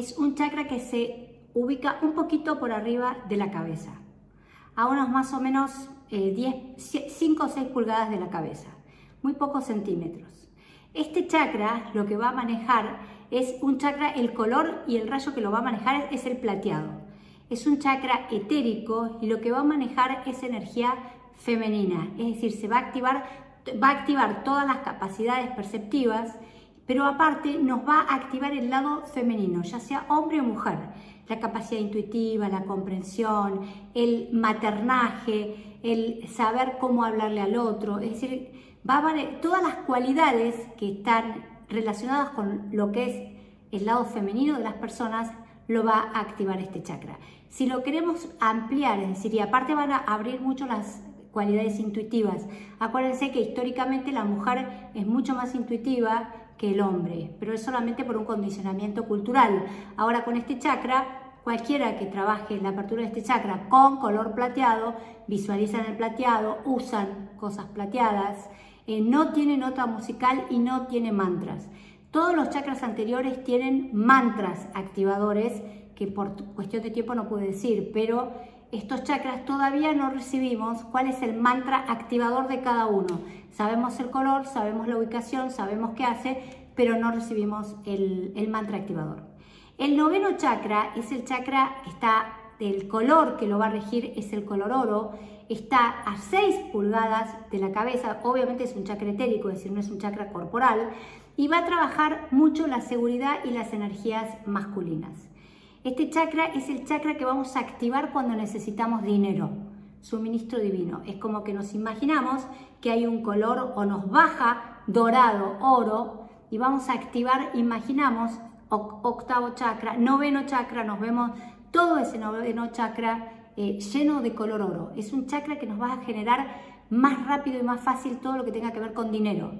es un chakra que se ubica un poquito por arriba de la cabeza, a unos más o menos 10, 5 o 6 pulgadas de la cabeza, muy pocos centímetros. Este chakra lo que va a manejar es un chakra, el color y el rayo que lo va a manejar es el plateado. Es un chakra etérico y lo que va a manejar es energía femenina, es decir, se va a activar, va a activar todas las capacidades perceptivas, pero aparte nos va a activar el lado femenino, ya sea hombre o mujer, la capacidad intuitiva, la comprensión, el maternaje, el saber cómo hablarle al otro, es decir, va a todas las cualidades que están relacionadas con lo que es el lado femenino de las personas, lo va a activar este chakra. Si lo queremos ampliar, es decir, y aparte van a abrir mucho las cualidades intuitivas. Acuérdense que históricamente la mujer es mucho más intuitiva que el hombre, pero es solamente por un condicionamiento cultural. Ahora con este chakra, cualquiera que trabaje en la apertura de este chakra con color plateado, visualizan el plateado, usan cosas plateadas, eh, no tiene nota musical y no tiene mantras. Todos los chakras anteriores tienen mantras activadores, que por cuestión de tiempo no puedo decir, pero estos chakras todavía no recibimos cuál es el mantra activador de cada uno. Sabemos el color, sabemos la ubicación, sabemos qué hace, pero no recibimos el, mantra activador. El noveno chakra es el chakra que está del color que lo va a regir, es el color oro, está a 6 pulgadas de la cabeza, obviamente es un chakra etérico, es decir, no es un chakra corporal, y va a trabajar mucho la seguridad y las energías masculinas. Este chakra es el chakra que vamos a activar cuando necesitamos dinero, suministro divino. Es como que nos imaginamos que hay un color o nos baja dorado, oro, y vamos a activar, imaginamos, octavo chakra, noveno chakra, nos vemos todo ese noveno chakra eh, lleno de color oro. Es un chakra que nos va a generar más rápido y más fácil todo lo que tenga que ver con dinero.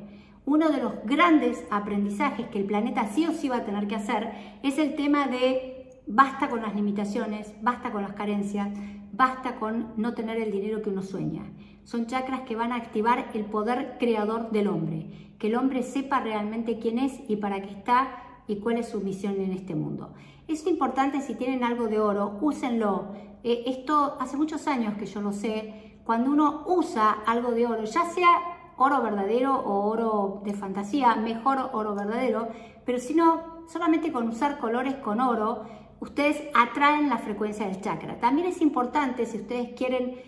Uno de los grandes aprendizajes que el planeta sí o sí va a tener que hacer es el tema de Basta con las limitaciones, basta con las carencias, basta con no tener el dinero que uno sueña. Son chakras que van a activar el poder creador del hombre, que el hombre sepa realmente quién es y para qué está y cuál es su misión en este mundo. Es importante, si tienen algo de oro, úsenlo. Eh, esto hace muchos años que yo lo sé. Cuando uno usa algo de oro, ya sea oro verdadero o oro de fantasía, mejor oro verdadero, pero si no, solamente con usar colores con oro, ustedes atraen la frecuencia del chakra. También es importante si ustedes quieren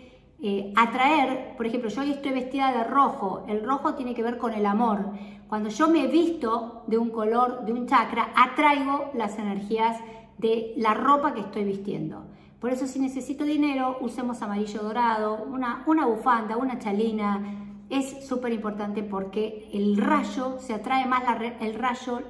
eh, atraer, por ejemplo, yo hoy estoy vestida de rojo, el rojo tiene que ver con el amor. Cuando yo me visto de un color, de un chakra, atraigo las energías de la ropa que estoy vistiendo. Por eso si necesito dinero, usemos amarillo dorado, una, una bufanda, una chalina. Es súper importante porque el rayo, se atrae más el rayo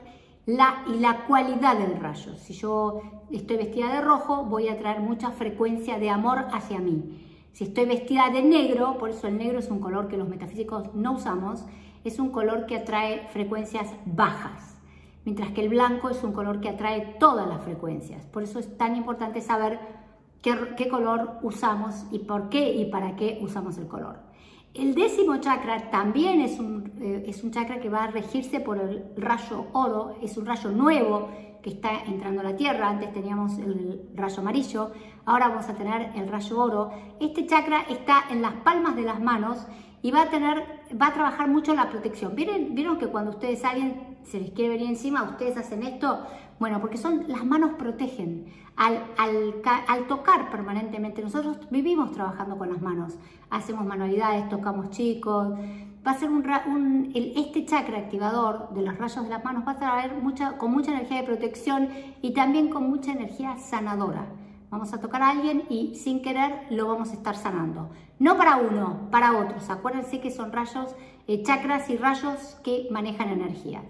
la, y la cualidad del rayo. Si yo estoy vestida de rojo, voy a traer mucha frecuencia de amor hacia mí. Si estoy vestida de negro, por eso el negro es un color que los metafísicos no usamos, es un color que atrae frecuencias bajas, mientras que el blanco es un color que atrae todas las frecuencias. Por eso es tan importante saber qué, qué color usamos y por qué y para qué usamos el color. El décimo chakra también es un, eh, es un chakra que va a regirse por el rayo oro, es un rayo nuevo que está entrando a la Tierra, antes teníamos el rayo amarillo, ahora vamos a tener el rayo oro. Este chakra está en las palmas de las manos y va a, tener, va a trabajar mucho la protección. ¿Vieron, ¿Vieron que cuando ustedes alguien se les quiere venir encima, ustedes hacen esto? Bueno, porque son las manos protegen. Al, al, tocar permanentemente, nosotros vivimos trabajando con las manos, hacemos manualidades, tocamos chicos, va a ser un, este chakra activador de los rayos de las manos va a traer mucha, con mucha energía de protección y también con mucha energía sanadora. Vamos a tocar a alguien y sin querer lo vamos a estar sanando. No para uno, para otros. Acuérdense que son rayos, eh, chakras y rayos que manejan energía.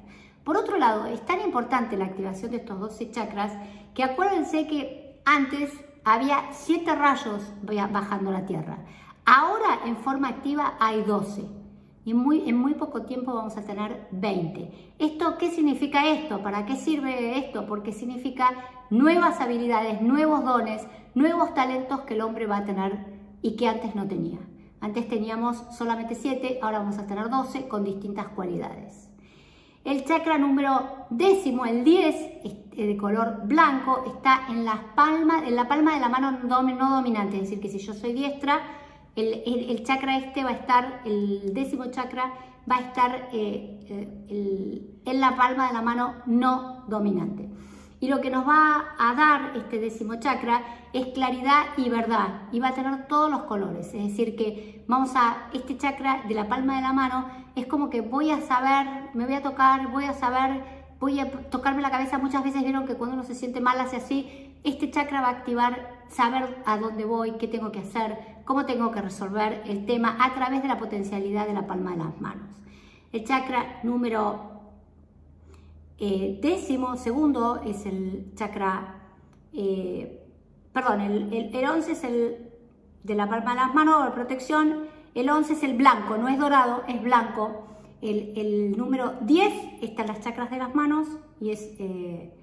Por otro lado, es tan importante la activación de estos 12 chakras que acuérdense que antes había 7 rayos bajando la Tierra. Ahora en forma activa hay 12 y muy, en muy poco tiempo vamos a tener 20. ¿Esto qué significa esto? ¿Para qué sirve esto? Porque significa nuevas habilidades, nuevos dones, nuevos talentos que el hombre va a tener y que antes no tenía. Antes teníamos solamente 7, ahora vamos a tener 12 con distintas cualidades. El chakra número décimo, el 10, de color blanco está en, las palmas, en la palma de la mano no dominante, es decir, que si yo soy diestra, el, chakra este va a estar, el décimo chakra va a estar eh, eh, en la palma de la mano no dominante. Y lo que nos va a dar este décimo chakra es claridad y verdad. Y va a tener todos los colores. Es decir, que vamos a, este chakra de la palma de la mano es como que voy a saber, me voy a tocar, voy a saber, voy a tocarme la cabeza. Muchas veces vieron que cuando uno se siente mal hace así, este chakra va a activar saber a dónde voy, qué tengo que hacer, cómo tengo que resolver el tema a través de la potencialidad de la palma de las manos. El chakra número eh, décimo segundo es el chakra, eh, perdón, el, el, 11 es el de la palma de las manos, la protección, el 11 es el blanco, no es dorado, es blanco. El, el número 10 están las chakras de las manos y es eh,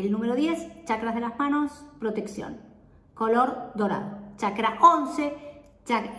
el número 10, chakras de las manos, protección, color dorado. Chakra 11,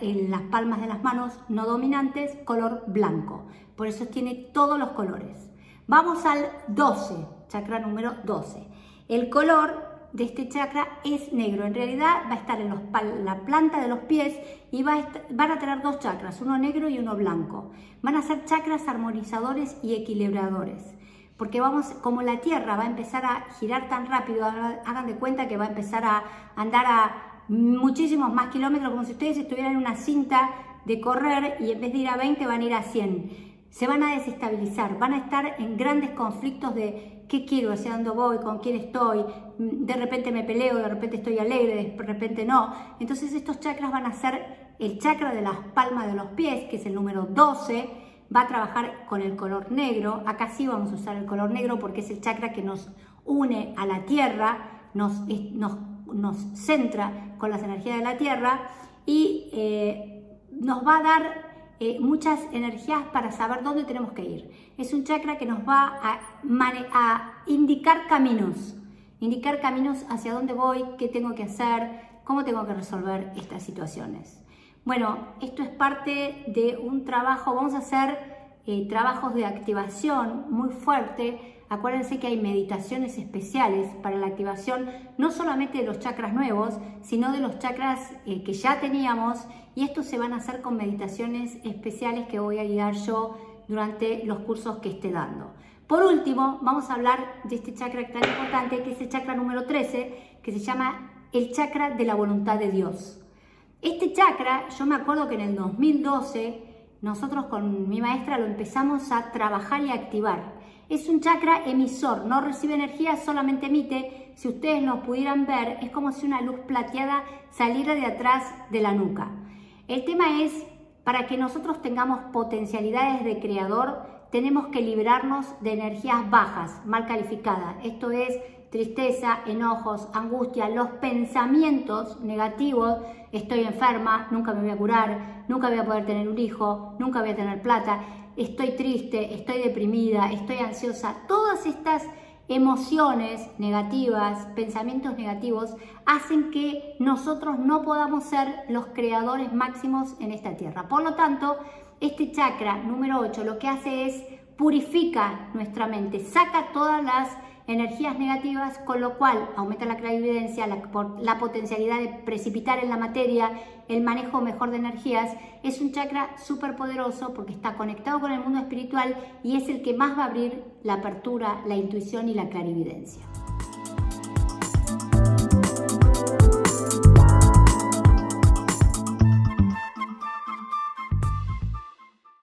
en las palmas de las manos no dominantes, color blanco. Por eso tiene todos los colores. Vamos al 12, chakra número 12. El color de este chakra es negro. En realidad va a estar en la planta de los pies y va van a tener dos chakras, uno negro y uno blanco. Van a ser chakras armonizadores y equilibradores. Porque vamos, como la Tierra va a empezar a girar tan rápido, hagan de cuenta que va a empezar a andar a muchísimos más kilómetros, como si ustedes estuvieran en una cinta de correr y en vez de ir a 20 van a ir a 100 se van a desestabilizar, van a estar en grandes conflictos de qué quiero, hacia dónde voy, con quién estoy, mm, de repente me peleo, de repente estoy alegre, de repente no. Entonces estos chakras van a ser el chakra de las palmas de los pies, que es el número 12, va a trabajar con el color negro. Acá sí vamos a usar el color negro porque es el chakra que nos une a la tierra, nos, nos, centra con las energías de la tierra y eh, nos va a dar eh, muchas energías para saber dónde tenemos que ir. Es un chakra que nos va a indicar caminos, indicar caminos hacia dónde voy, qué tengo que hacer, cómo tengo que resolver estas situaciones. Bueno, esto es parte de un trabajo, vamos a hacer eh, trabajos de activación muy fuerte Acuérdense que hay meditaciones especiales para la activación no solamente de los chakras nuevos, sino de los chakras eh, que ya teníamos y estos se van a hacer con meditaciones especiales que voy a guiar yo durante los cursos que esté dando. Por último, vamos a hablar de este chakra tan importante que es el chakra número 13, que se llama el chakra de la voluntad de Dios. Este chakra, yo me acuerdo que en el 2012 nosotros con mi maestra lo empezamos a trabajar y activar. Es un chakra emisor, no recibe energía, solamente emite. Si ustedes lo pudieran ver, es como si una luz plateada saliera de atrás de la nuca. El tema es, para que nosotros tengamos potencialidades de creador, tenemos que liberarnos de energías bajas, mal calificadas. Esto es tristeza, enojos, angustia, los pensamientos negativos, estoy enferma, nunca me voy a curar, nunca voy a poder tener un hijo, nunca voy a tener plata. Estoy triste, estoy deprimida, estoy ansiosa, todas estas emociones negativas, pensamientos negativos, hacen que nosotros no podamos ser los creadores máximos en esta tierra. Por lo tanto, este chakra número 8 lo que hace es purifica nuestra mente, saca todas las energías negativas, con lo cual aumenta la clarividencia, la, la, potencialidad de precipitar en la materia, el manejo mejor de energías. Es un chakra súper poderoso porque está conectado con el mundo espiritual y es el que más va a abrir la apertura, la intuición y la clarividencia.